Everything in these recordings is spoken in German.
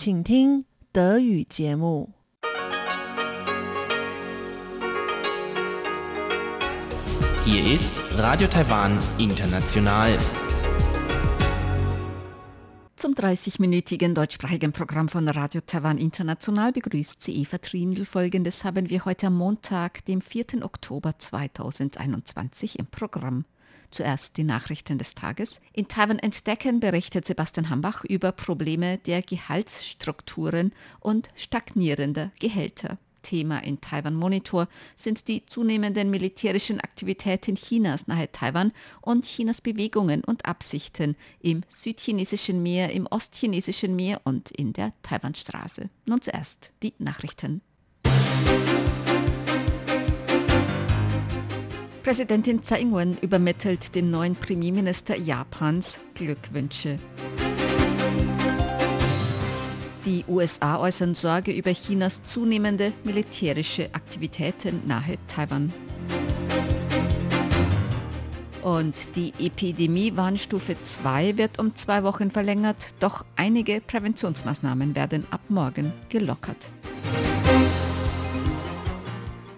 请听德语节目。Hier ist Radio Taiwan International. Zum 30-minütigen deutschsprachigen Programm von Radio Taiwan International begrüßt sie Eva Trindl. Folgendes haben wir heute am Montag, dem 4. Oktober 2021 im Programm. Zuerst die Nachrichten des Tages. In Taiwan entdecken berichtet Sebastian Hambach über Probleme der Gehaltsstrukturen und stagnierender Gehälter. Thema in Taiwan Monitor sind die zunehmenden militärischen Aktivitäten Chinas nahe Taiwan und Chinas Bewegungen und Absichten im südchinesischen Meer, im ostchinesischen Meer und in der Taiwanstraße. Nun zuerst die Nachrichten. Präsidentin Tsai Ing-wen übermittelt dem neuen Premierminister Japans Glückwünsche. Die USA äußern Sorge über Chinas zunehmende militärische Aktivitäten nahe Taiwan. Und die Epidemie-Warnstufe 2 wird um zwei Wochen verlängert, doch einige Präventionsmaßnahmen werden ab morgen gelockert.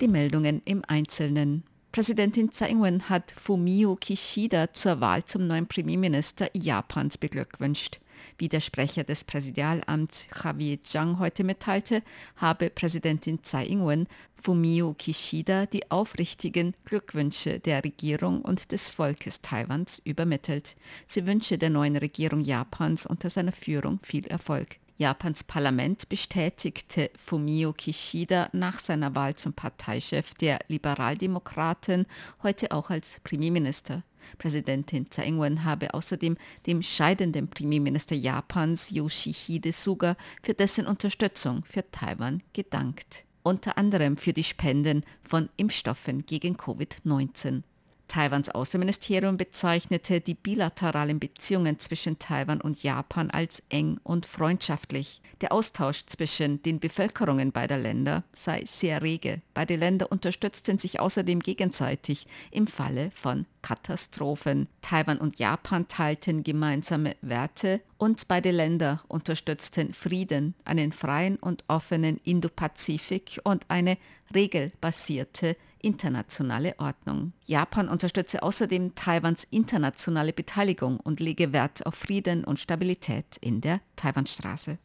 Die Meldungen im Einzelnen. Präsidentin Tsai Ing-wen hat Fumio Kishida zur Wahl zum neuen Premierminister Japans beglückwünscht. Wie der Sprecher des Präsidialamts Javier Zhang heute mitteilte, habe Präsidentin Tsai Ing-wen Fumio Kishida die aufrichtigen Glückwünsche der Regierung und des Volkes Taiwans übermittelt. Sie wünsche der neuen Regierung Japans unter seiner Führung viel Erfolg. Japans Parlament bestätigte Fumio Kishida nach seiner Wahl zum Parteichef der Liberaldemokraten heute auch als Premierminister. Präsidentin Tsai Ing-wen habe außerdem dem scheidenden Premierminister Japans Yoshihide Suga für dessen Unterstützung für Taiwan gedankt. Unter anderem für die Spenden von Impfstoffen gegen Covid-19. Taiwans Außenministerium bezeichnete die bilateralen Beziehungen zwischen Taiwan und Japan als eng und freundschaftlich. Der Austausch zwischen den Bevölkerungen beider Länder sei sehr rege. Beide Länder unterstützten sich außerdem gegenseitig im Falle von Katastrophen. Taiwan und Japan teilten gemeinsame Werte und beide Länder unterstützten Frieden, einen freien und offenen Indopazifik und eine regelbasierte internationale Ordnung. Japan unterstütze außerdem Taiwans internationale Beteiligung und lege Wert auf Frieden und Stabilität in der Taiwanstraße.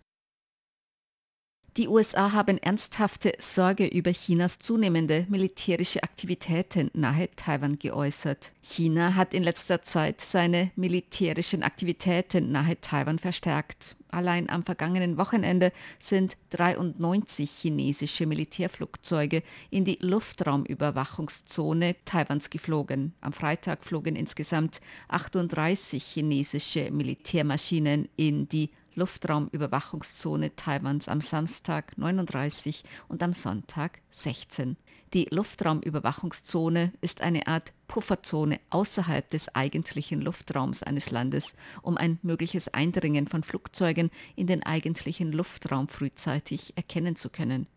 Die USA haben ernsthafte Sorge über Chinas zunehmende militärische Aktivitäten nahe Taiwan geäußert. China hat in letzter Zeit seine militärischen Aktivitäten nahe Taiwan verstärkt. Allein am vergangenen Wochenende sind 93 chinesische Militärflugzeuge in die Luftraumüberwachungszone Taiwans geflogen. Am Freitag flogen insgesamt 38 chinesische Militärmaschinen in die Luftraumüberwachungszone Taiwans am Samstag 39 und am Sonntag 16. Die Luftraumüberwachungszone ist eine Art Pufferzone außerhalb des eigentlichen Luftraums eines Landes, um ein mögliches Eindringen von Flugzeugen in den eigentlichen Luftraum frühzeitig erkennen zu können.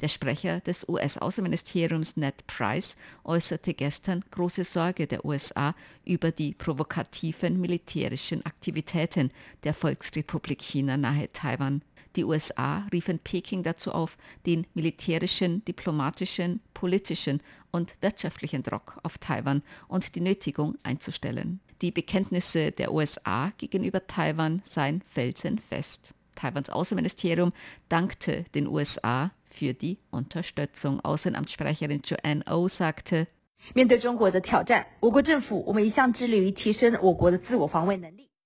Der Sprecher des US-Außenministeriums Ned Price äußerte gestern große Sorge der USA über die provokativen militärischen Aktivitäten der Volksrepublik China nahe Taiwan. Die USA riefen Peking dazu auf, den militärischen, diplomatischen, politischen und wirtschaftlichen Druck auf Taiwan und die Nötigung einzustellen. Die Bekenntnisse der USA gegenüber Taiwan seien felsenfest. Taiwans Außenministerium dankte den USA für die Unterstützung. Außenamtssprecherin Joanne O oh sagte,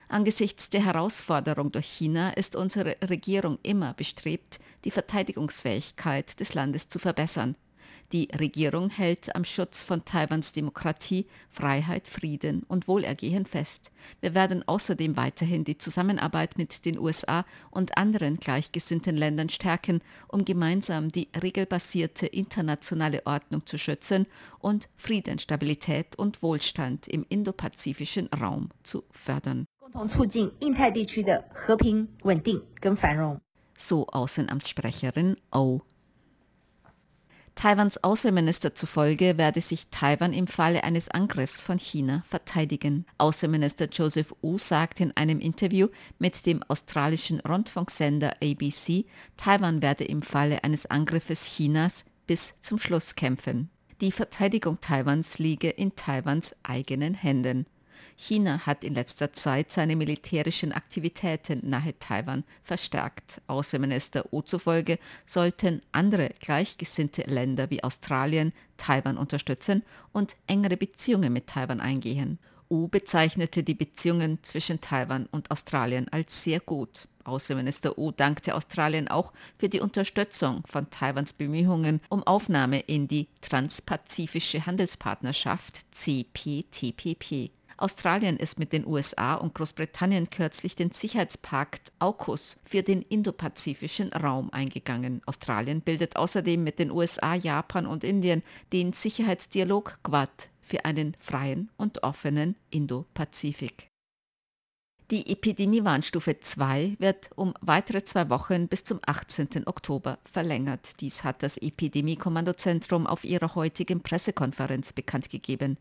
Angesichts der Herausforderung durch China ist unsere Regierung immer bestrebt, die Verteidigungsfähigkeit des Landes zu verbessern. Die Regierung hält am Schutz von Taiwans Demokratie, Freiheit, Frieden und Wohlergehen fest. Wir werden außerdem weiterhin die Zusammenarbeit mit den USA und anderen gleichgesinnten Ländern stärken, um gemeinsam die regelbasierte internationale Ordnung zu schützen und Frieden, Stabilität und Wohlstand im indopazifischen Raum zu fördern. So Außenamtssprecherin Oh. Taiwans Außenminister zufolge werde sich Taiwan im Falle eines Angriffs von China verteidigen. Außenminister Joseph Wu sagte in einem Interview mit dem australischen Rundfunksender ABC, Taiwan werde im Falle eines Angriffes Chinas bis zum Schluss kämpfen. Die Verteidigung Taiwans liege in Taiwans eigenen Händen. China hat in letzter Zeit seine militärischen Aktivitäten nahe Taiwan verstärkt. Außenminister Wu zufolge sollten andere gleichgesinnte Länder wie Australien Taiwan unterstützen und engere Beziehungen mit Taiwan eingehen. Wu bezeichnete die Beziehungen zwischen Taiwan und Australien als sehr gut. Außenminister Wu dankte Australien auch für die Unterstützung von Taiwans Bemühungen um Aufnahme in die Transpazifische Handelspartnerschaft CPTPP. Australien ist mit den USA und Großbritannien kürzlich den Sicherheitspakt AUKUS für den indopazifischen Raum eingegangen. Australien bildet außerdem mit den USA, Japan und Indien den Sicherheitsdialog Quad für einen freien und offenen Indo-Pazifik. Die Epidemiewarnstufe 2 wird um weitere zwei Wochen bis zum 18. Oktober verlängert. Dies hat das Epidemie-Kommandozentrum auf ihrer heutigen Pressekonferenz bekannt gegeben.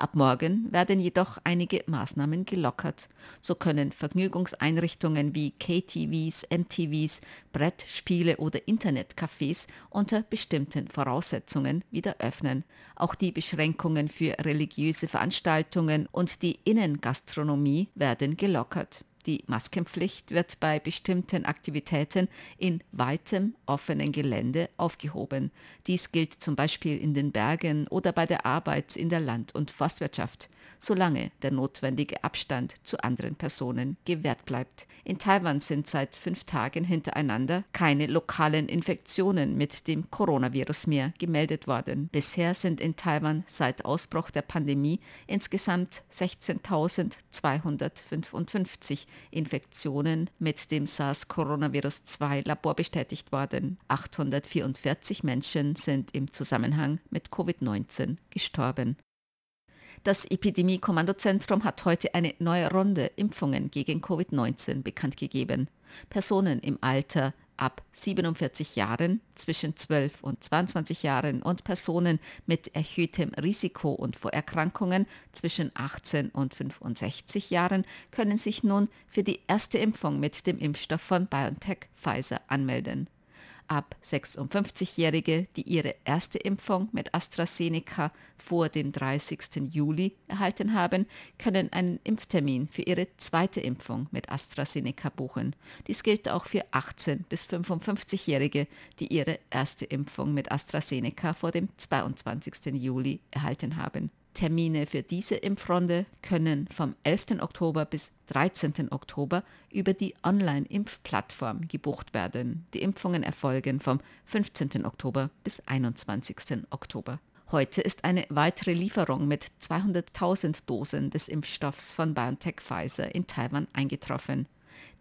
Ab morgen werden jedoch einige Maßnahmen gelockert. So können Vergnügungseinrichtungen wie KTVs, MTVs, Brettspiele oder Internetcafés unter bestimmten Voraussetzungen wieder öffnen. Auch die Beschränkungen für religiöse Veranstaltungen und die Innengastronomie werden gelockert. Die Maskenpflicht wird bei bestimmten Aktivitäten in weitem offenen Gelände aufgehoben. Dies gilt zum Beispiel in den Bergen oder bei der Arbeit in der Land- und Forstwirtschaft solange der notwendige Abstand zu anderen Personen gewährt bleibt. In Taiwan sind seit fünf Tagen hintereinander keine lokalen Infektionen mit dem Coronavirus mehr gemeldet worden. Bisher sind in Taiwan seit Ausbruch der Pandemie insgesamt 16.255 Infektionen mit dem SARS-Coronavirus-2 Labor bestätigt worden. 844 Menschen sind im Zusammenhang mit Covid-19 gestorben. Das Epidemie-Kommandozentrum hat heute eine neue Runde Impfungen gegen Covid-19 bekannt gegeben. Personen im Alter ab 47 Jahren, zwischen 12 und 22 Jahren und Personen mit erhöhtem Risiko und Vorerkrankungen zwischen 18 und 65 Jahren können sich nun für die erste Impfung mit dem Impfstoff von BioNTech Pfizer anmelden ab 56-Jährige, die ihre erste Impfung mit AstraZeneca vor dem 30. Juli erhalten haben, können einen Impftermin für ihre zweite Impfung mit AstraZeneca buchen. Dies gilt auch für 18 bis 55-Jährige, die ihre erste Impfung mit AstraZeneca vor dem 22. Juli erhalten haben. Termine für diese Impfrunde können vom 11. Oktober bis 13. Oktober über die Online-Impfplattform gebucht werden. Die Impfungen erfolgen vom 15. Oktober bis 21. Oktober. Heute ist eine weitere Lieferung mit 200.000 Dosen des Impfstoffs von BioNTech Pfizer in Taiwan eingetroffen.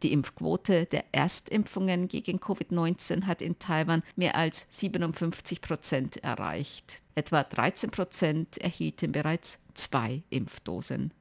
Die Impfquote der Erstimpfungen gegen Covid-19 hat in Taiwan mehr als 57 Prozent erreicht. Etwa 13 Prozent erhielten bereits zwei Impfdosen.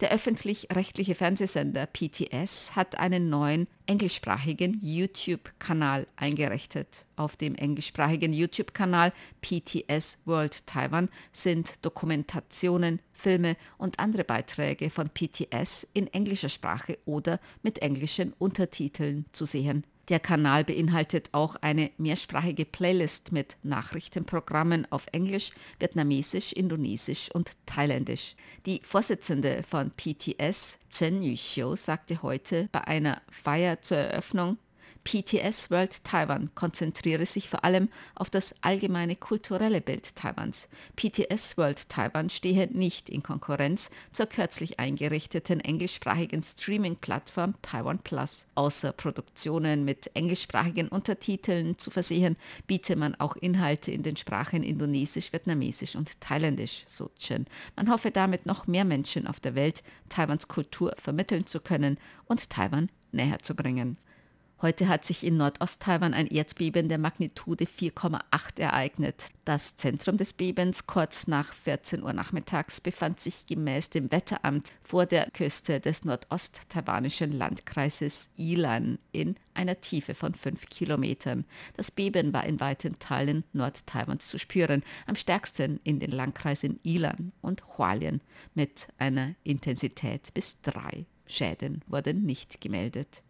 Der öffentlich-rechtliche Fernsehsender PTS hat einen neuen englischsprachigen YouTube-Kanal eingerichtet. Auf dem englischsprachigen YouTube-Kanal PTS World Taiwan sind Dokumentationen, Filme und andere Beiträge von PTS in englischer Sprache oder mit englischen Untertiteln zu sehen. Der Kanal beinhaltet auch eine mehrsprachige Playlist mit Nachrichtenprogrammen auf Englisch, Vietnamesisch, Indonesisch und Thailändisch. Die Vorsitzende von PTS, Chen Yuxiu, sagte heute bei einer Feier zur Eröffnung, PTS World Taiwan konzentriere sich vor allem auf das allgemeine kulturelle Bild Taiwans. PTS World Taiwan stehe nicht in Konkurrenz zur kürzlich eingerichteten englischsprachigen Streaming-Plattform Taiwan Plus. Außer Produktionen mit englischsprachigen Untertiteln zu versehen, biete man auch Inhalte in den Sprachen Indonesisch, Vietnamesisch und Thailändisch, so Chen. Man hoffe damit noch mehr Menschen auf der Welt Taiwans Kultur vermitteln zu können und Taiwan näher zu bringen. Heute hat sich in Nordost-Taiwan ein Erdbeben der Magnitude 4,8 ereignet. Das Zentrum des Bebens kurz nach 14 Uhr nachmittags befand sich gemäß dem Wetteramt vor der Küste des nordost-taiwanischen Landkreises Ilan in einer Tiefe von 5 Kilometern. Das Beben war in weiten Teilen Nord-Taiwans zu spüren, am stärksten in den Landkreisen Ilan und Hualien mit einer Intensität bis 3. Schäden wurden nicht gemeldet.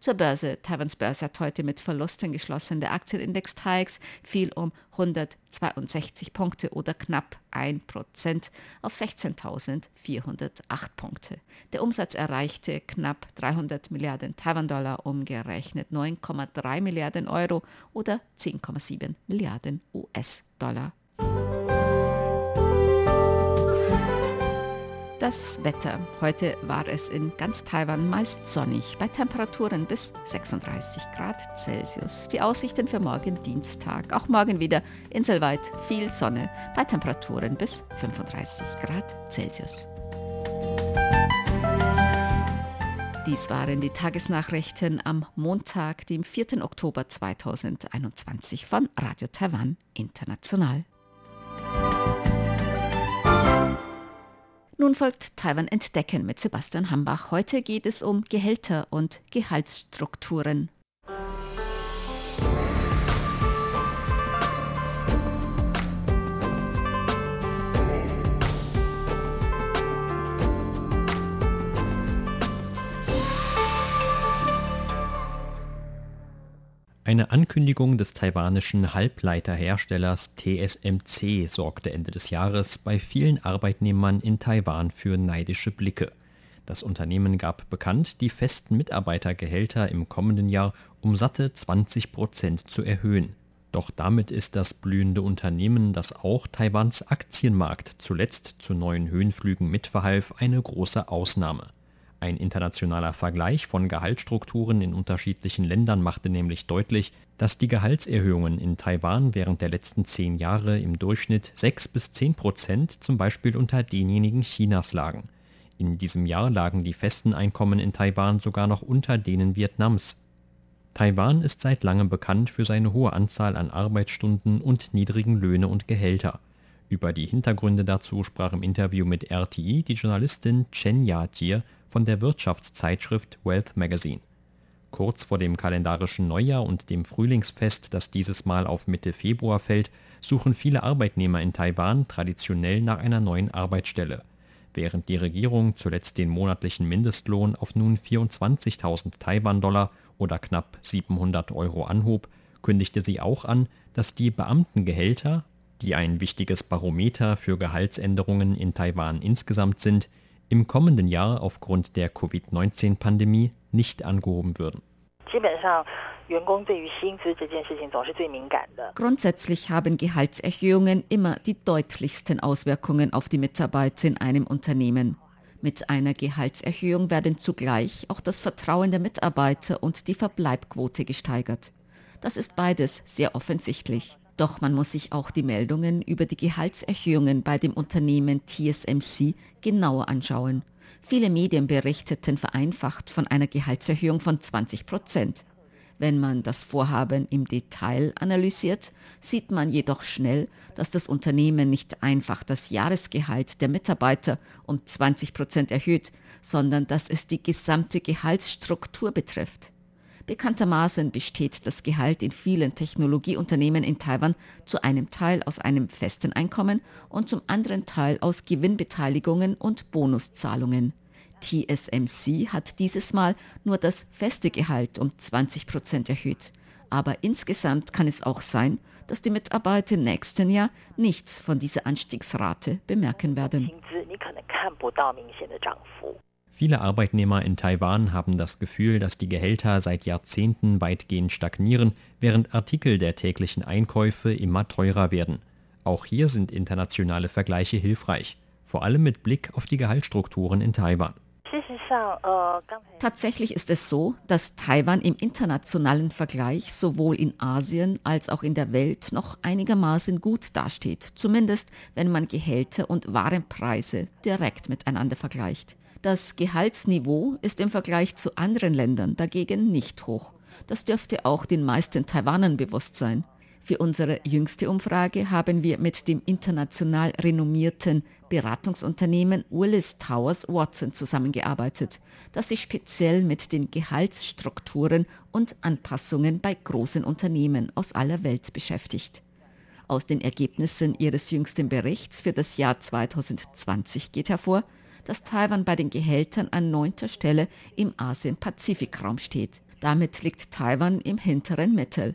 Zur Börse. Taiwans Börse hat heute mit Verlusten geschlossen. Der Aktienindex TAIX fiel um 162 Punkte oder knapp 1 Prozent auf 16.408 Punkte. Der Umsatz erreichte knapp 300 Milliarden Taiwan-Dollar, umgerechnet 9,3 Milliarden Euro oder 10,7 Milliarden US-Dollar. Das Wetter. Heute war es in ganz Taiwan meist sonnig, bei Temperaturen bis 36 Grad Celsius. Die Aussichten für morgen Dienstag. Auch morgen wieder inselweit viel Sonne, bei Temperaturen bis 35 Grad Celsius. Dies waren die Tagesnachrichten am Montag, dem 4. Oktober 2021 von Radio Taiwan International. Nun folgt Taiwan Entdecken mit Sebastian Hambach. Heute geht es um Gehälter und Gehaltsstrukturen. Eine Ankündigung des taiwanischen Halbleiterherstellers TSMC sorgte Ende des Jahres bei vielen Arbeitnehmern in Taiwan für neidische Blicke. Das Unternehmen gab bekannt, die festen Mitarbeitergehälter im kommenden Jahr um satte 20 Prozent zu erhöhen. Doch damit ist das blühende Unternehmen, das auch Taiwans Aktienmarkt zuletzt zu neuen Höhenflügen mitverhalf, eine große Ausnahme. Ein internationaler Vergleich von Gehaltsstrukturen in unterschiedlichen Ländern machte nämlich deutlich, dass die Gehaltserhöhungen in Taiwan während der letzten zehn Jahre im Durchschnitt 6 bis 10 Prozent zum Beispiel unter denjenigen Chinas lagen. In diesem Jahr lagen die festen Einkommen in Taiwan sogar noch unter denen Vietnams. Taiwan ist seit langem bekannt für seine hohe Anzahl an Arbeitsstunden und niedrigen Löhne und Gehälter. Über die Hintergründe dazu sprach im Interview mit RTI die Journalistin Chen Yatir von der Wirtschaftszeitschrift Wealth Magazine. Kurz vor dem kalendarischen Neujahr und dem Frühlingsfest, das dieses Mal auf Mitte Februar fällt, suchen viele Arbeitnehmer in Taiwan traditionell nach einer neuen Arbeitsstelle. Während die Regierung zuletzt den monatlichen Mindestlohn auf nun 24.000 Taiwan-Dollar oder knapp 700 Euro anhob, kündigte sie auch an, dass die Beamtengehälter, die ein wichtiges Barometer für Gehaltsänderungen in Taiwan insgesamt sind, im kommenden Jahr aufgrund der Covid-19-Pandemie nicht angehoben würden. Grundsätzlich haben Gehaltserhöhungen immer die deutlichsten Auswirkungen auf die Mitarbeiter in einem Unternehmen. Mit einer Gehaltserhöhung werden zugleich auch das Vertrauen der Mitarbeiter und die Verbleibquote gesteigert. Das ist beides sehr offensichtlich. Doch man muss sich auch die Meldungen über die Gehaltserhöhungen bei dem Unternehmen TSMC genauer anschauen. Viele Medien berichteten vereinfacht von einer Gehaltserhöhung von 20 Prozent. Wenn man das Vorhaben im Detail analysiert, sieht man jedoch schnell, dass das Unternehmen nicht einfach das Jahresgehalt der Mitarbeiter um 20 Prozent erhöht, sondern dass es die gesamte Gehaltsstruktur betrifft. Bekanntermaßen besteht das Gehalt in vielen Technologieunternehmen in Taiwan zu einem Teil aus einem festen Einkommen und zum anderen Teil aus Gewinnbeteiligungen und Bonuszahlungen. TSMC hat dieses Mal nur das feste Gehalt um 20 Prozent erhöht. Aber insgesamt kann es auch sein, dass die Mitarbeiter im nächsten Jahr nichts von dieser Anstiegsrate bemerken werden. Viele Arbeitnehmer in Taiwan haben das Gefühl, dass die Gehälter seit Jahrzehnten weitgehend stagnieren, während Artikel der täglichen Einkäufe immer teurer werden. Auch hier sind internationale Vergleiche hilfreich, vor allem mit Blick auf die Gehaltsstrukturen in Taiwan. Tatsächlich ist es so, dass Taiwan im internationalen Vergleich sowohl in Asien als auch in der Welt noch einigermaßen gut dasteht, zumindest wenn man Gehälter und Warenpreise direkt miteinander vergleicht. Das Gehaltsniveau ist im Vergleich zu anderen Ländern dagegen nicht hoch. Das dürfte auch den meisten Taiwanern bewusst sein. Für unsere jüngste Umfrage haben wir mit dem international renommierten Beratungsunternehmen Willis Towers Watson zusammengearbeitet, das sich speziell mit den Gehaltsstrukturen und Anpassungen bei großen Unternehmen aus aller Welt beschäftigt. Aus den Ergebnissen ihres jüngsten Berichts für das Jahr 2020 geht hervor, dass Taiwan bei den Gehältern an neunter Stelle im Asien-Pazifik-Raum steht. Damit liegt Taiwan im hinteren Mittel.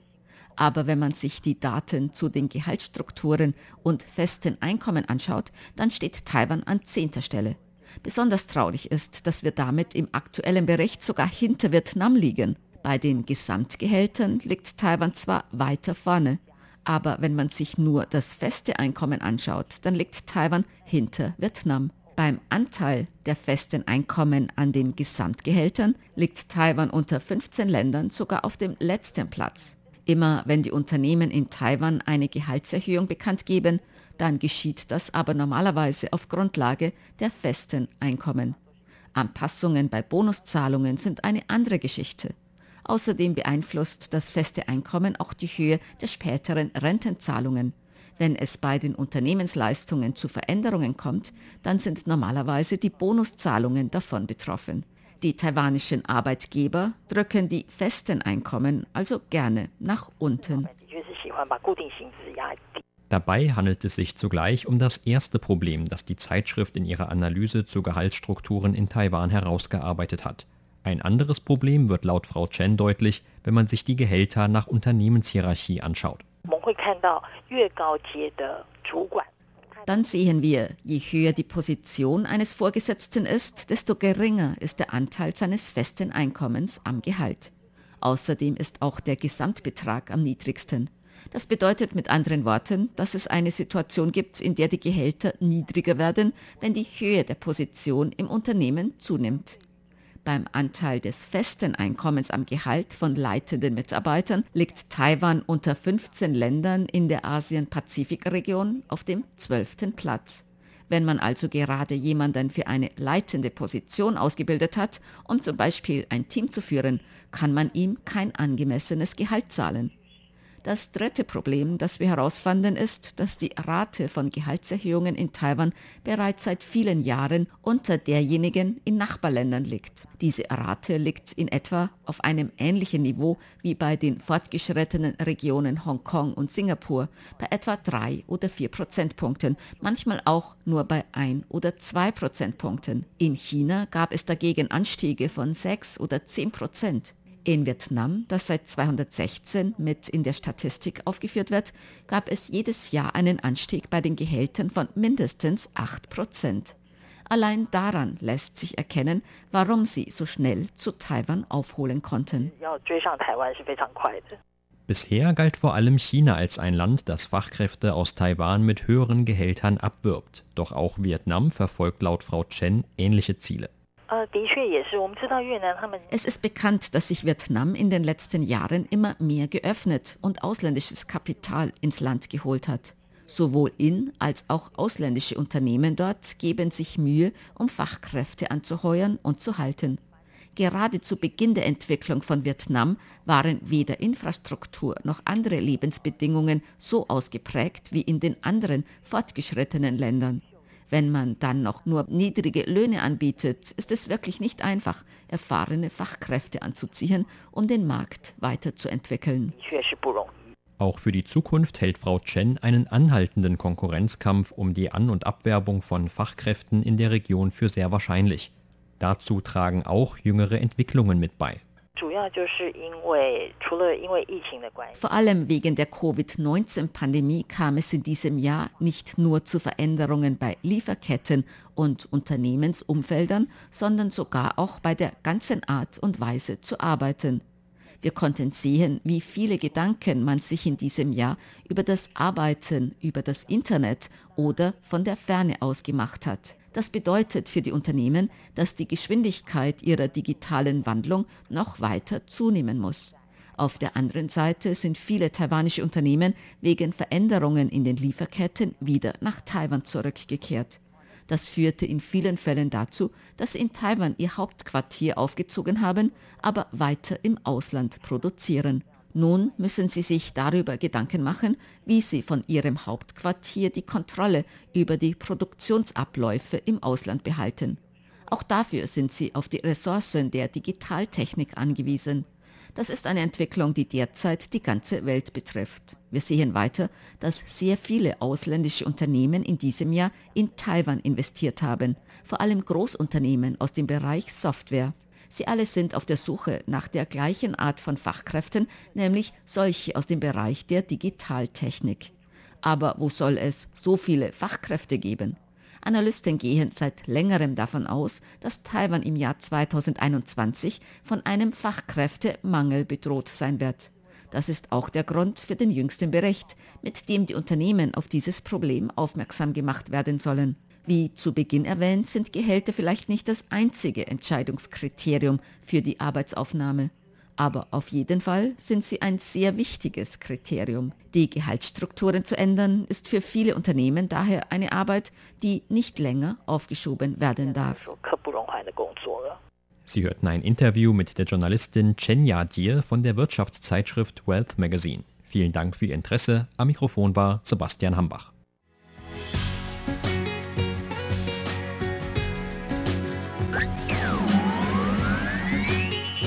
Aber wenn man sich die Daten zu den Gehaltsstrukturen und festen Einkommen anschaut, dann steht Taiwan an zehnter Stelle. Besonders traurig ist, dass wir damit im aktuellen Bericht sogar hinter Vietnam liegen. Bei den Gesamtgehältern liegt Taiwan zwar weiter vorne, aber wenn man sich nur das feste Einkommen anschaut, dann liegt Taiwan hinter Vietnam. Beim Anteil der festen Einkommen an den Gesamtgehältern liegt Taiwan unter 15 Ländern sogar auf dem letzten Platz. Immer wenn die Unternehmen in Taiwan eine Gehaltserhöhung bekannt geben, dann geschieht das aber normalerweise auf Grundlage der festen Einkommen. Anpassungen bei Bonuszahlungen sind eine andere Geschichte. Außerdem beeinflusst das feste Einkommen auch die Höhe der späteren Rentenzahlungen. Wenn es bei den Unternehmensleistungen zu Veränderungen kommt, dann sind normalerweise die Bonuszahlungen davon betroffen. Die taiwanischen Arbeitgeber drücken die festen Einkommen also gerne nach unten. Dabei handelt es sich zugleich um das erste Problem, das die Zeitschrift in ihrer Analyse zu Gehaltsstrukturen in Taiwan herausgearbeitet hat. Ein anderes Problem wird laut Frau Chen deutlich, wenn man sich die Gehälter nach Unternehmenshierarchie anschaut dann sehen wir, je höher die Position eines Vorgesetzten ist, desto geringer ist der Anteil seines festen Einkommens am Gehalt. Außerdem ist auch der Gesamtbetrag am niedrigsten. Das bedeutet mit anderen Worten, dass es eine Situation gibt, in der die Gehälter niedriger werden, wenn die Höhe der Position im Unternehmen zunimmt. Beim Anteil des festen Einkommens am Gehalt von leitenden Mitarbeitern liegt Taiwan unter 15 Ländern in der Asien-Pazifik-Region auf dem 12. Platz. Wenn man also gerade jemanden für eine leitende Position ausgebildet hat, um zum Beispiel ein Team zu führen, kann man ihm kein angemessenes Gehalt zahlen. Das dritte Problem, das wir herausfanden, ist, dass die Rate von Gehaltserhöhungen in Taiwan bereits seit vielen Jahren unter derjenigen in Nachbarländern liegt. Diese Rate liegt in etwa auf einem ähnlichen Niveau wie bei den fortgeschrittenen Regionen Hongkong und Singapur, bei etwa drei oder vier Prozentpunkten, manchmal auch nur bei ein oder zwei Prozentpunkten. In China gab es dagegen Anstiege von sechs oder zehn Prozent. In Vietnam, das seit 216 mit in der Statistik aufgeführt wird, gab es jedes Jahr einen Anstieg bei den Gehältern von mindestens 8 Prozent. Allein daran lässt sich erkennen, warum sie so schnell zu Taiwan aufholen konnten. Bisher galt vor allem China als ein Land, das Fachkräfte aus Taiwan mit höheren Gehältern abwirbt. Doch auch Vietnam verfolgt laut Frau Chen ähnliche Ziele. Es ist bekannt, dass sich Vietnam in den letzten Jahren immer mehr geöffnet und ausländisches Kapital ins Land geholt hat. Sowohl in- als auch ausländische Unternehmen dort geben sich Mühe, um Fachkräfte anzuheuern und zu halten. Gerade zu Beginn der Entwicklung von Vietnam waren weder Infrastruktur noch andere Lebensbedingungen so ausgeprägt wie in den anderen fortgeschrittenen Ländern. Wenn man dann noch nur niedrige Löhne anbietet, ist es wirklich nicht einfach, erfahrene Fachkräfte anzuziehen, um den Markt weiterzuentwickeln. Auch für die Zukunft hält Frau Chen einen anhaltenden Konkurrenzkampf um die An- und Abwerbung von Fachkräften in der Region für sehr wahrscheinlich. Dazu tragen auch jüngere Entwicklungen mit bei. Vor allem wegen der Covid-19-Pandemie kam es in diesem Jahr nicht nur zu Veränderungen bei Lieferketten und Unternehmensumfeldern, sondern sogar auch bei der ganzen Art und Weise zu arbeiten. Wir konnten sehen, wie viele Gedanken man sich in diesem Jahr über das Arbeiten, über das Internet oder von der Ferne aus gemacht hat. Das bedeutet für die Unternehmen, dass die Geschwindigkeit ihrer digitalen Wandlung noch weiter zunehmen muss. Auf der anderen Seite sind viele taiwanische Unternehmen wegen Veränderungen in den Lieferketten wieder nach Taiwan zurückgekehrt. Das führte in vielen Fällen dazu, dass sie in Taiwan ihr Hauptquartier aufgezogen haben, aber weiter im Ausland produzieren. Nun müssen sie sich darüber Gedanken machen, wie sie von ihrem Hauptquartier die Kontrolle über die Produktionsabläufe im Ausland behalten. Auch dafür sind sie auf die Ressourcen der Digitaltechnik angewiesen. Das ist eine Entwicklung, die derzeit die ganze Welt betrifft. Wir sehen weiter, dass sehr viele ausländische Unternehmen in diesem Jahr in Taiwan investiert haben, vor allem Großunternehmen aus dem Bereich Software. Sie alle sind auf der Suche nach der gleichen Art von Fachkräften, nämlich solche aus dem Bereich der Digitaltechnik. Aber wo soll es so viele Fachkräfte geben? Analysten gehen seit längerem davon aus, dass Taiwan im Jahr 2021 von einem Fachkräftemangel bedroht sein wird. Das ist auch der Grund für den jüngsten Bericht, mit dem die Unternehmen auf dieses Problem aufmerksam gemacht werden sollen. Wie zu Beginn erwähnt, sind Gehälter vielleicht nicht das einzige Entscheidungskriterium für die Arbeitsaufnahme. Aber auf jeden Fall sind sie ein sehr wichtiges Kriterium. Die Gehaltsstrukturen zu ändern, ist für viele Unternehmen daher eine Arbeit, die nicht länger aufgeschoben werden darf. Sie hörten ein Interview mit der Journalistin Chen Yajie von der Wirtschaftszeitschrift Wealth Magazine. Vielen Dank für Ihr Interesse. Am Mikrofon war Sebastian Hambach.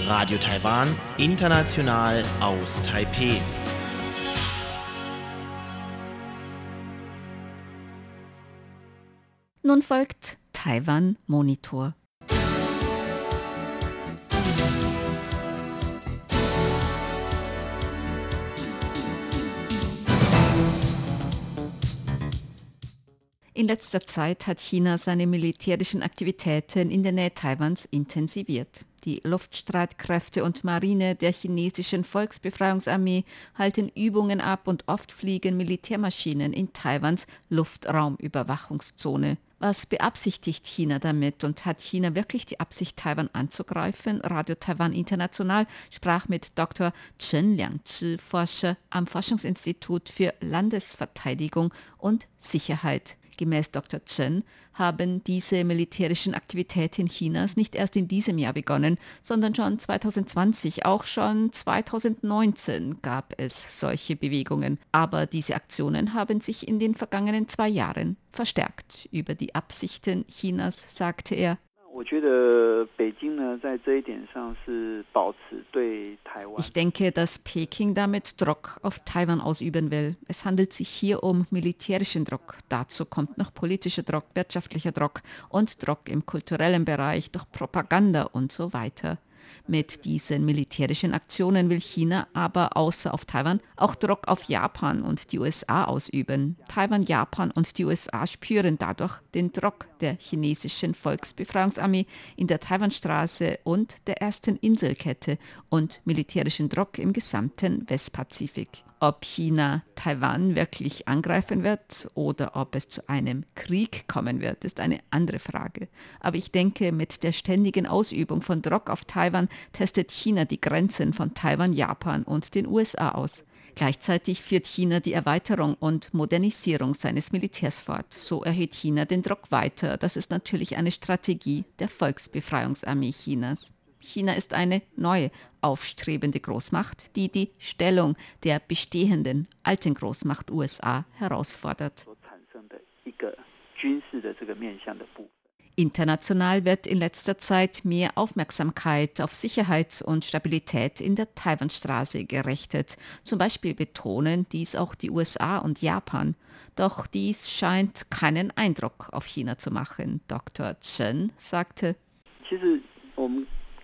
Radio Taiwan, international aus Taipeh. Nun folgt Taiwan Monitor. In letzter Zeit hat China seine militärischen Aktivitäten in der Nähe Taiwans intensiviert. Die Luftstreitkräfte und Marine der chinesischen Volksbefreiungsarmee halten Übungen ab und oft fliegen Militärmaschinen in Taiwans Luftraumüberwachungszone. Was beabsichtigt China damit und hat China wirklich die Absicht, Taiwan anzugreifen? Radio Taiwan International sprach mit Dr. Chen Liangzhi, Forscher am Forschungsinstitut für Landesverteidigung und Sicherheit. Gemäß Dr. Chen haben diese militärischen Aktivitäten Chinas nicht erst in diesem Jahr begonnen, sondern schon 2020, auch schon 2019 gab es solche Bewegungen. Aber diese Aktionen haben sich in den vergangenen zwei Jahren verstärkt. Über die Absichten Chinas sagte er, ich denke, dass Peking damit Druck auf Taiwan ausüben will. Es handelt sich hier um militärischen Druck. Dazu kommt noch politischer Druck, wirtschaftlicher Druck und Druck im kulturellen Bereich durch Propaganda und so weiter. Mit diesen militärischen Aktionen will China aber außer auf Taiwan auch Druck auf Japan und die USA ausüben. Taiwan, Japan und die USA spüren dadurch den Druck der chinesischen Volksbefreiungsarmee in der Taiwanstraße und der ersten Inselkette und militärischen Druck im gesamten Westpazifik. Ob China Taiwan wirklich angreifen wird oder ob es zu einem Krieg kommen wird, ist eine andere Frage. Aber ich denke, mit der ständigen Ausübung von Druck auf Taiwan testet China die Grenzen von Taiwan, Japan und den USA aus. Gleichzeitig führt China die Erweiterung und Modernisierung seines Militärs fort. So erhöht China den Druck weiter. Das ist natürlich eine Strategie der Volksbefreiungsarmee Chinas. China ist eine neue, aufstrebende Großmacht, die die Stellung der bestehenden alten Großmacht USA herausfordert. International wird in letzter Zeit mehr Aufmerksamkeit auf Sicherheit und Stabilität in der Taiwanstraße gerichtet. Zum Beispiel betonen dies auch die USA und Japan. Doch dies scheint keinen Eindruck auf China zu machen. Dr. Chen sagte,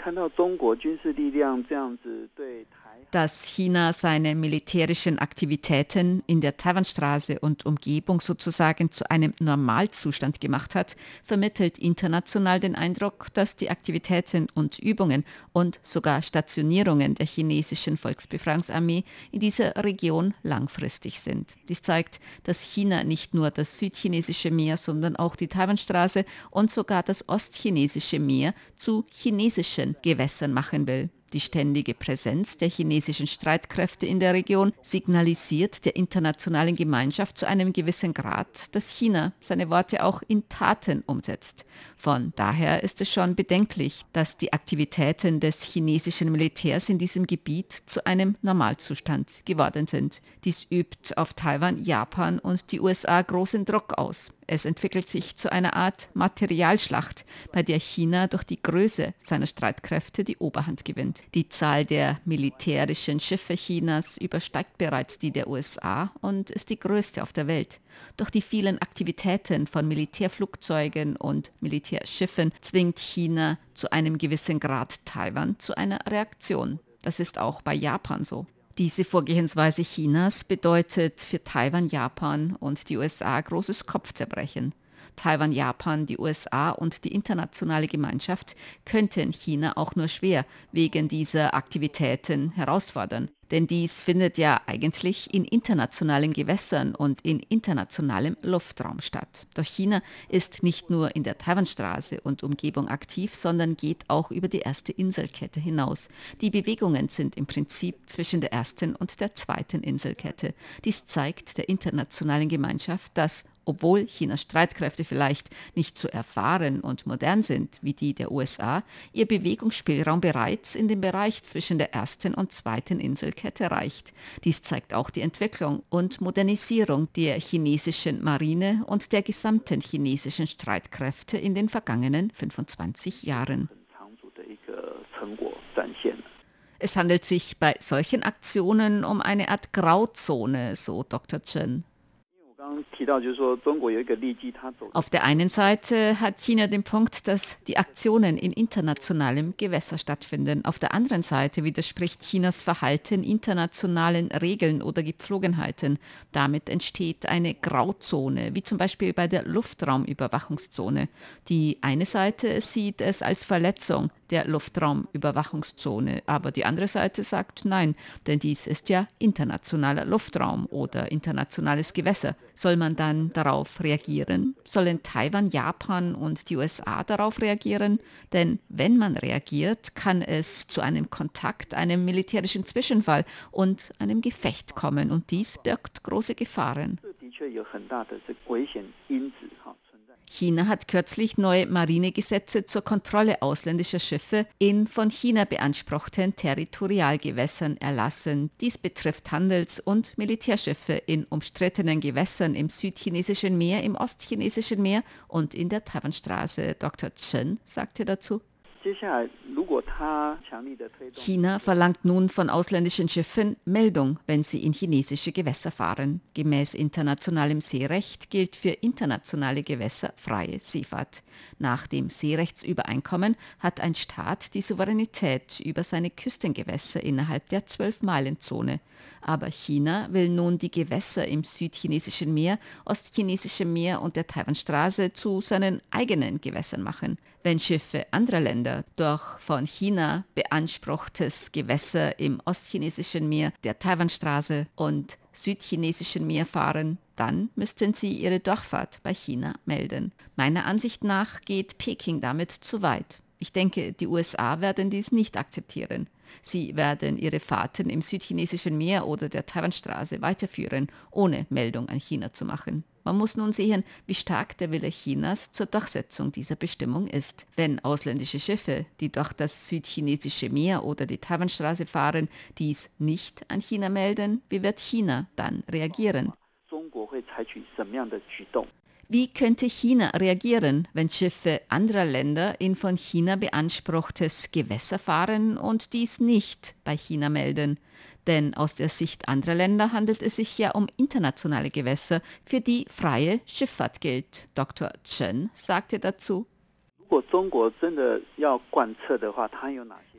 看到中国军事力量这样子对 dass China seine militärischen Aktivitäten in der Taiwanstraße und Umgebung sozusagen zu einem Normalzustand gemacht hat, vermittelt international den Eindruck, dass die Aktivitäten und Übungen und sogar Stationierungen der chinesischen Volksbefreiungsarmee in dieser Region langfristig sind. Dies zeigt, dass China nicht nur das südchinesische Meer, sondern auch die Taiwanstraße und sogar das ostchinesische Meer zu chinesischen Gewässern machen will. Die ständige Präsenz der chinesischen Streitkräfte in der Region signalisiert der internationalen Gemeinschaft zu einem gewissen Grad, dass China seine Worte auch in Taten umsetzt. Von daher ist es schon bedenklich, dass die Aktivitäten des chinesischen Militärs in diesem Gebiet zu einem Normalzustand geworden sind. Dies übt auf Taiwan, Japan und die USA großen Druck aus. Es entwickelt sich zu einer Art Materialschlacht, bei der China durch die Größe seiner Streitkräfte die Oberhand gewinnt. Die Zahl der militärischen Schiffe Chinas übersteigt bereits die der USA und ist die größte auf der Welt. Doch die vielen Aktivitäten von Militärflugzeugen und Militärschiffen zwingt China zu einem gewissen Grad Taiwan zu einer Reaktion. Das ist auch bei Japan so. Diese Vorgehensweise Chinas bedeutet für Taiwan, Japan und die USA großes Kopfzerbrechen. Taiwan, Japan, die USA und die internationale Gemeinschaft könnten China auch nur schwer wegen dieser Aktivitäten herausfordern. Denn dies findet ja eigentlich in internationalen Gewässern und in internationalem Luftraum statt. Doch China ist nicht nur in der Taiwanstraße und Umgebung aktiv, sondern geht auch über die erste Inselkette hinaus. Die Bewegungen sind im Prinzip zwischen der ersten und der zweiten Inselkette. Dies zeigt der internationalen Gemeinschaft, dass obwohl Chinas Streitkräfte vielleicht nicht so erfahren und modern sind wie die der USA, ihr Bewegungsspielraum bereits in dem Bereich zwischen der ersten und zweiten Inselkette reicht. Dies zeigt auch die Entwicklung und Modernisierung der chinesischen Marine und der gesamten chinesischen Streitkräfte in den vergangenen 25 Jahren. Es handelt sich bei solchen Aktionen um eine Art Grauzone, so Dr. Chen. Auf der einen Seite hat China den Punkt, dass die Aktionen in internationalem Gewässer stattfinden. Auf der anderen Seite widerspricht Chinas Verhalten internationalen Regeln oder Gepflogenheiten. Damit entsteht eine Grauzone, wie zum Beispiel bei der Luftraumüberwachungszone. Die eine Seite sieht es als Verletzung der Luftraumüberwachungszone. Aber die andere Seite sagt nein, denn dies ist ja internationaler Luftraum oder internationales Gewässer. Soll man dann darauf reagieren? Sollen Taiwan, Japan und die USA darauf reagieren? Denn wenn man reagiert, kann es zu einem Kontakt, einem militärischen Zwischenfall und einem Gefecht kommen. Und dies birgt große Gefahren. China hat kürzlich neue Marinegesetze zur Kontrolle ausländischer Schiffe in von China beanspruchten Territorialgewässern erlassen. Dies betrifft Handels- und Militärschiffe in umstrittenen Gewässern im südchinesischen Meer, im ostchinesischen Meer und in der Taiwanstraße. Dr. Chen sagte dazu. China verlangt nun von ausländischen Schiffen Meldung, wenn sie in chinesische Gewässer fahren. Gemäß internationalem Seerecht gilt für internationale Gewässer freie Seefahrt. Nach dem Seerechtsübereinkommen hat ein Staat die Souveränität über seine Küstengewässer innerhalb der Zwölf-Meilen-Zone. Aber China will nun die Gewässer im südchinesischen Meer, ostchinesischen Meer und der Taiwanstraße zu seinen eigenen Gewässern machen. Wenn Schiffe anderer Länder durch von China beanspruchtes Gewässer im ostchinesischen Meer, der Taiwanstraße und südchinesischen Meer fahren, dann müssten sie ihre Durchfahrt bei China melden. Meiner Ansicht nach geht Peking damit zu weit. Ich denke, die USA werden dies nicht akzeptieren. Sie werden ihre Fahrten im südchinesischen Meer oder der Taiwanstraße weiterführen, ohne Meldung an China zu machen. Man muss nun sehen, wie stark der Wille Chinas zur Durchsetzung dieser Bestimmung ist. Wenn ausländische Schiffe, die durch das südchinesische Meer oder die Taiwanstraße fahren, dies nicht an China melden, wie wird China dann reagieren? Wie könnte China reagieren, wenn Schiffe anderer Länder in von China beanspruchtes Gewässer fahren und dies nicht bei China melden? Denn aus der Sicht anderer Länder handelt es sich ja um internationale Gewässer, für die freie Schifffahrt gilt. Dr. Chen sagte dazu.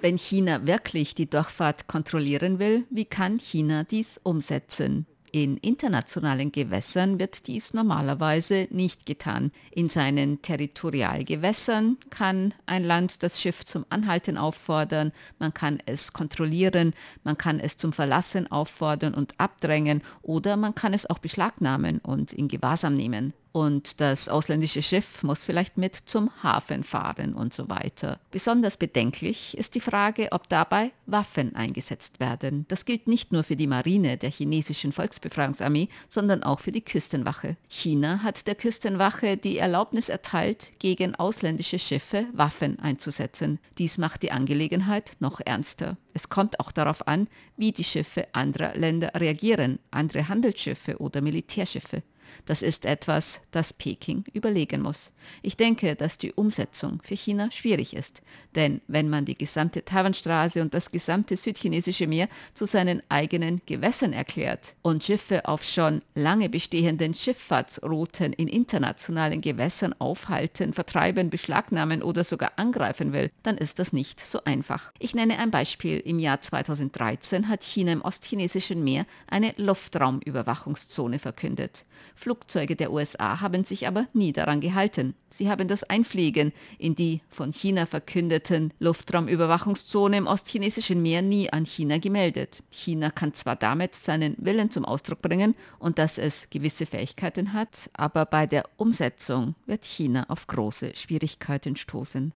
Wenn China wirklich die Durchfahrt kontrollieren will, wie kann China dies umsetzen? In internationalen Gewässern wird dies normalerweise nicht getan. In seinen Territorialgewässern kann ein Land das Schiff zum Anhalten auffordern, man kann es kontrollieren, man kann es zum Verlassen auffordern und abdrängen oder man kann es auch beschlagnahmen und in Gewahrsam nehmen. Und das ausländische Schiff muss vielleicht mit zum Hafen fahren und so weiter. Besonders bedenklich ist die Frage, ob dabei Waffen eingesetzt werden. Das gilt nicht nur für die Marine der chinesischen Volksbefreiungsarmee, sondern auch für die Küstenwache. China hat der Küstenwache die Erlaubnis erteilt, gegen ausländische Schiffe Waffen einzusetzen. Dies macht die Angelegenheit noch ernster. Es kommt auch darauf an, wie die Schiffe anderer Länder reagieren, andere Handelsschiffe oder Militärschiffe. Das ist etwas, das Peking überlegen muss. Ich denke, dass die Umsetzung für China schwierig ist, denn wenn man die gesamte Taiwanstraße und das gesamte südchinesische Meer zu seinen eigenen Gewässern erklärt und Schiffe auf schon lange bestehenden Schifffahrtsrouten in internationalen Gewässern aufhalten, vertreiben, beschlagnahmen oder sogar angreifen will, dann ist das nicht so einfach. Ich nenne ein Beispiel. Im Jahr 2013 hat China im ostchinesischen Meer eine Luftraumüberwachungszone verkündet. Flugzeuge der USA haben sich aber nie daran gehalten. Sie haben das Einfliegen in die von China verkündeten Luftraumüberwachungszone im ostchinesischen Meer nie an China gemeldet. China kann zwar damit seinen Willen zum Ausdruck bringen und dass es gewisse Fähigkeiten hat, aber bei der Umsetzung wird China auf große Schwierigkeiten stoßen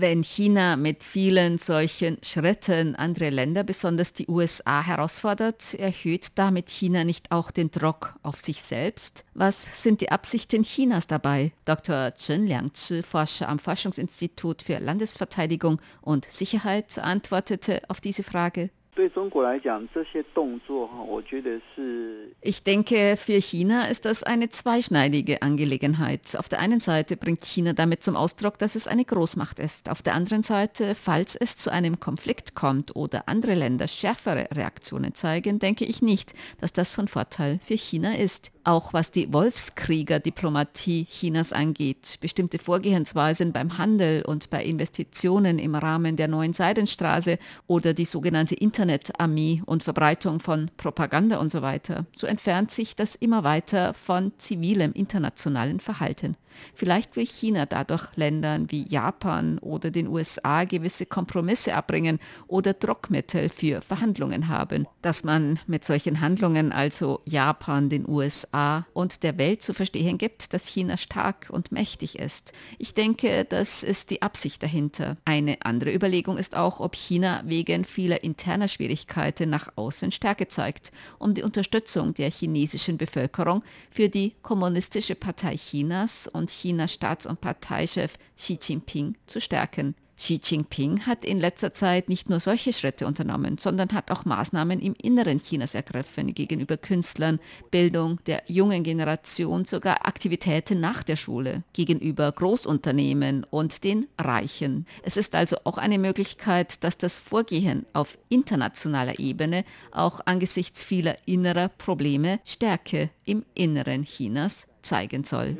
wenn China mit vielen solchen Schritten andere Länder, besonders die USA, herausfordert, erhöht damit China nicht auch den Druck auf sich selbst? Was sind die Absichten Chinas dabei? Dr. Chen Liangzhi, Forscher am Forschungsinstitut für Landesverteidigung und Sicherheit, antwortete auf diese Frage. Ich denke, für China ist das eine zweischneidige Angelegenheit. Auf der einen Seite bringt China damit zum Ausdruck, dass es eine Großmacht ist. Auf der anderen Seite, falls es zu einem Konflikt kommt oder andere Länder schärfere Reaktionen zeigen, denke ich nicht, dass das von Vorteil für China ist auch was die Wolfskrieger-Diplomatie Chinas angeht, bestimmte Vorgehensweisen beim Handel und bei Investitionen im Rahmen der neuen Seidenstraße oder die sogenannte Internetarmee und Verbreitung von Propaganda und so weiter, so entfernt sich das immer weiter von zivilem internationalen Verhalten. Vielleicht will China dadurch Ländern wie Japan oder den USA gewisse Kompromisse abbringen oder Druckmittel für Verhandlungen haben. Dass man mit solchen Handlungen also Japan, den USA und der Welt zu verstehen gibt, dass China stark und mächtig ist. Ich denke, das ist die Absicht dahinter. Eine andere Überlegung ist auch, ob China wegen vieler interner Schwierigkeiten nach außen Stärke zeigt, um die Unterstützung der chinesischen Bevölkerung für die Kommunistische Partei Chinas und und Chinas Staats- und Parteichef Xi Jinping zu stärken. Xi Jinping hat in letzter Zeit nicht nur solche Schritte unternommen, sondern hat auch Maßnahmen im Inneren Chinas ergriffen gegenüber Künstlern, Bildung der jungen Generation, sogar Aktivitäten nach der Schule, gegenüber Großunternehmen und den Reichen. Es ist also auch eine Möglichkeit, dass das Vorgehen auf internationaler Ebene auch angesichts vieler innerer Probleme Stärke im Inneren Chinas zeigen soll.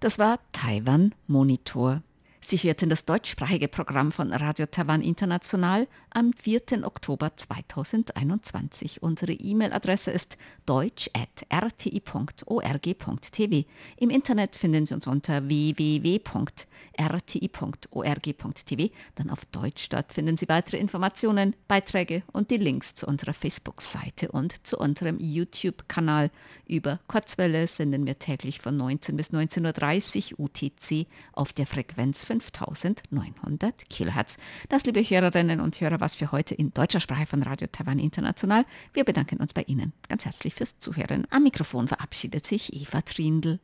Das war Taiwan Monitor. Sie hörten das deutschsprachige Programm von Radio Taiwan International am 4. Oktober 2021. Unsere E-Mail-Adresse ist deutsch.rti.org.tv. Im Internet finden Sie uns unter www.rti.org.tv. Dann auf Deutsch. Dort finden Sie weitere Informationen, Beiträge und die Links zu unserer Facebook-Seite und zu unserem YouTube-Kanal. Über Kurzwelle senden wir täglich von 19 bis 19.30 Uhr UTC auf der Frequenz 5900 Kilohertz. Das, liebe Hörerinnen und Hörer, was für heute in deutscher Sprache von Radio Taiwan International. Wir bedanken uns bei Ihnen ganz herzlich fürs Zuhören. Am Mikrofon verabschiedet sich Eva Trindl.